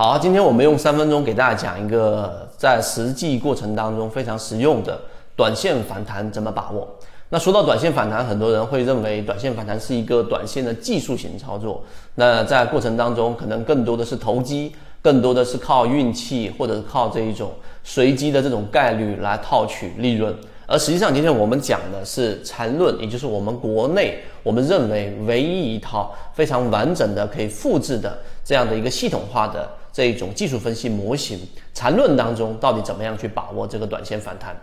好，今天我们用三分钟给大家讲一个在实际过程当中非常实用的短线反弹怎么把握。那说到短线反弹，很多人会认为短线反弹是一个短线的技术型操作。那在过程当中，可能更多的是投机，更多的是靠运气，或者是靠这一种随机的这种概率来套取利润。而实际上，今天我们讲的是缠论，也就是我们国内我们认为唯一一套非常完整的可以复制的这样的一个系统化的这一种技术分析模型。缠论当中到底怎么样去把握这个短线反弹？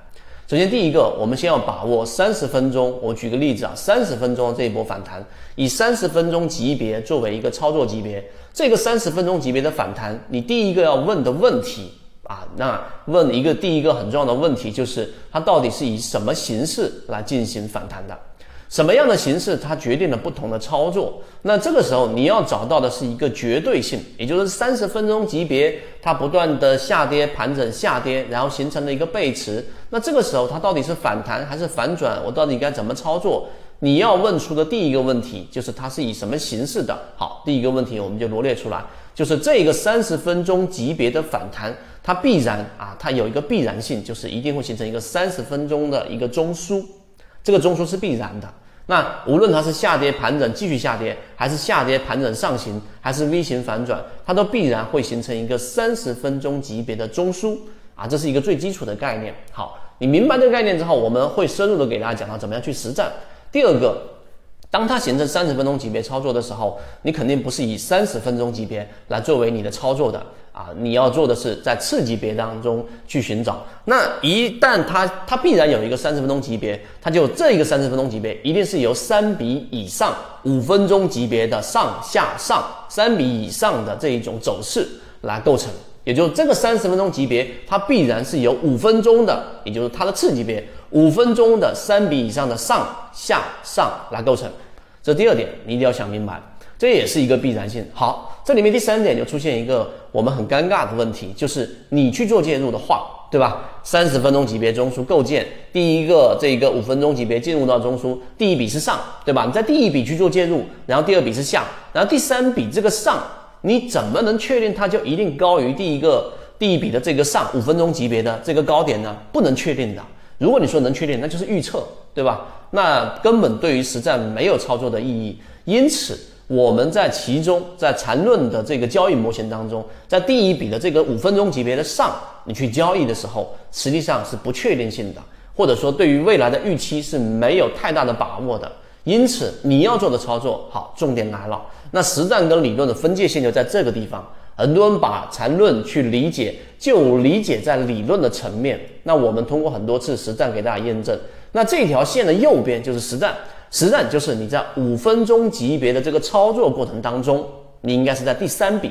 首先，第一个，我们先要把握三十分钟。我举个例子啊，三十分钟这一波反弹，以三十分钟级别作为一个操作级别，这个三十分钟级别的反弹，你第一个要问的问题。啊，那问一个第一个很重要的问题就是，它到底是以什么形式来进行反弹的？什么样的形式它决定了不同的操作？那这个时候你要找到的是一个绝对性，也就是三十分钟级别它不断的下跌盘整下跌，然后形成了一个背驰。那这个时候它到底是反弹还是反转？我到底该怎么操作？你要问出的第一个问题就是它是以什么形式的？好，第一个问题我们就罗列出来，就是这个三十分钟级别的反弹。它必然啊，它有一个必然性，就是一定会形成一个三十分钟的一个中枢，这个中枢是必然的。那无论它是下跌盘整继续下跌，还是下跌盘整上行，还是 V 型反转，它都必然会形成一个三十分钟级别的中枢啊，这是一个最基础的概念。好，你明白这个概念之后，我们会深入的给大家讲到怎么样去实战。第二个。当它形成三十分钟级别操作的时候，你肯定不是以三十分钟级别来作为你的操作的啊！你要做的是在次级别当中去寻找。那一旦它它必然有一个三十分钟级别，它就这一个三十分钟级别一定是由三笔以上五分钟级别的上下上三笔以上的这一种走势来构成。也就是这个三十分钟级别，它必然是由五分钟的，也就是它的次级别五分钟的三笔以上的上下上来构成。这第二点，你一定要想明白，这也是一个必然性。好，这里面第三点就出现一个我们很尴尬的问题，就是你去做介入的话，对吧？三十分钟级别中枢构建，第一个这一个五分钟级别进入到中枢，第一笔是上，对吧？你在第一笔去做介入，然后第二笔是下，然后第三笔这个上，你怎么能确定它就一定高于第一个第一笔的这个上五分钟级别的这个高点呢？不能确定的。如果你说能确定，那就是预测，对吧？那根本对于实战没有操作的意义。因此，我们在其中，在缠论的这个交易模型当中，在第一笔的这个五分钟级别的上，你去交易的时候，实际上是不确定性的，或者说对于未来的预期是没有太大的把握的。因此，你要做的操作，好，重点来了。那实战跟理论的分界线就在这个地方。很多人把缠论去理解，就理解在理论的层面。那我们通过很多次实战给大家验证。那这条线的右边就是实战，实战就是你在五分钟级别的这个操作过程当中，你应该是在第三笔，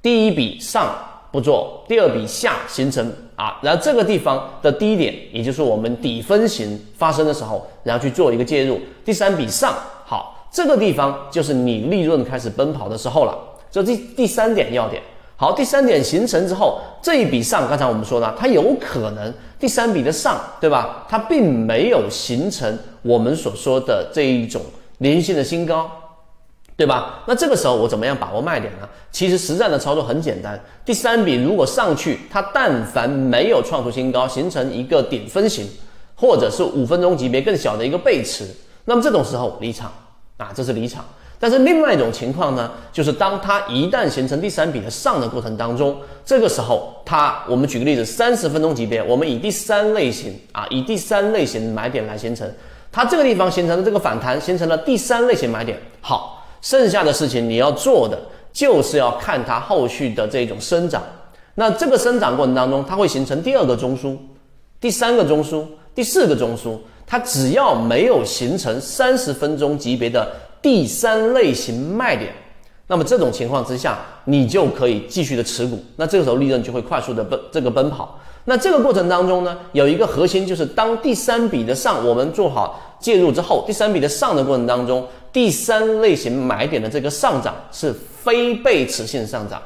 第一笔上不做，第二笔下形成啊，然后这个地方的低点，也就是我们底分型发生的时候，然后去做一个介入。第三笔上好，这个地方就是你利润开始奔跑的时候了。这第第三点要点，好，第三点形成之后，这一笔上，刚才我们说了，它有可能第三笔的上，对吧？它并没有形成我们所说的这一种连续性的新高，对吧？那这个时候我怎么样把握卖点呢？其实实战的操作很简单，第三笔如果上去，它但凡没有创出新高，形成一个顶分型，或者是五分钟级别更小的一个背驰，那么这种时候离场啊，这是离场。但是另外一种情况呢，就是当它一旦形成第三笔的上的过程当中，这个时候它，我们举个例子，三十分钟级别，我们以第三类型啊，以第三类型买点来形成，它这个地方形成的这个反弹，形成了第三类型买点。好，剩下的事情你要做的就是要看它后续的这种生长。那这个生长过程当中，它会形成第二个中枢、第三个中枢、第四个中枢，它只要没有形成三十分钟级别的。第三类型卖点，那么这种情况之下，你就可以继续的持股，那这个时候利润就会快速的奔这个奔跑。那这个过程当中呢，有一个核心就是当第三笔的上我们做好介入之后，第三笔的上的过程当中，第三类型买点的这个上涨是非背驰性上涨。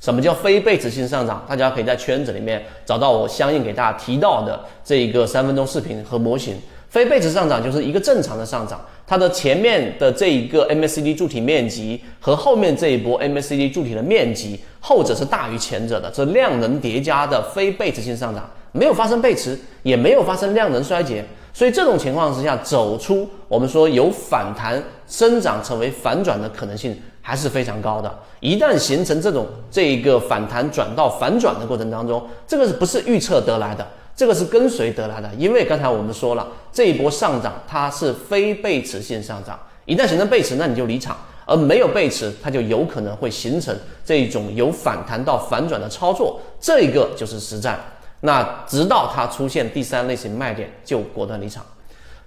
什么叫非背驰性上涨？大家可以在圈子里面找到我相应给大家提到的这一个三分钟视频和模型。非背驰上涨就是一个正常的上涨，它的前面的这一个 MACD 柱体面积和后面这一波 MACD 柱体的面积，后者是大于前者的，这量能叠加的非背驰性上涨，没有发生背驰，也没有发生量能衰竭，所以这种情况之下，走出我们说有反弹生长成为反转的可能性还是非常高的。一旦形成这种这一个反弹转到反转的过程当中，这个是不是预测得来的？这个是跟随得来的，因为刚才我们说了，这一波上涨它是非背驰性上涨，一旦形成背驰，那你就离场；而没有背驰，它就有可能会形成这种由反弹到反转的操作，这个就是实战。那直到它出现第三类型卖点，就果断离场。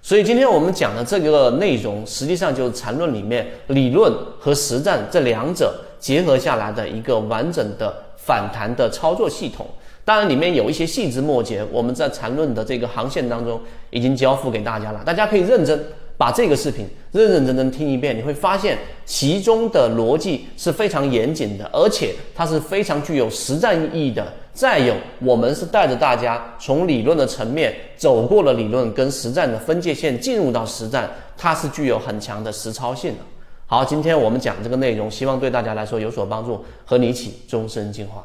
所以今天我们讲的这个内容，实际上就是缠论里面理论和实战这两者结合下来的一个完整的反弹的操作系统。当然，里面有一些细枝末节，我们在缠论的这个航线当中已经交付给大家了，大家可以认真把这个视频认认真真听一遍，你会发现其中的逻辑是非常严谨的，而且它是非常具有实战意义的。再有，我们是带着大家从理论的层面走过了理论跟实战的分界线，进入到实战，它是具有很强的实操性的。好，今天我们讲这个内容，希望对大家来说有所帮助，和你一起终身进化。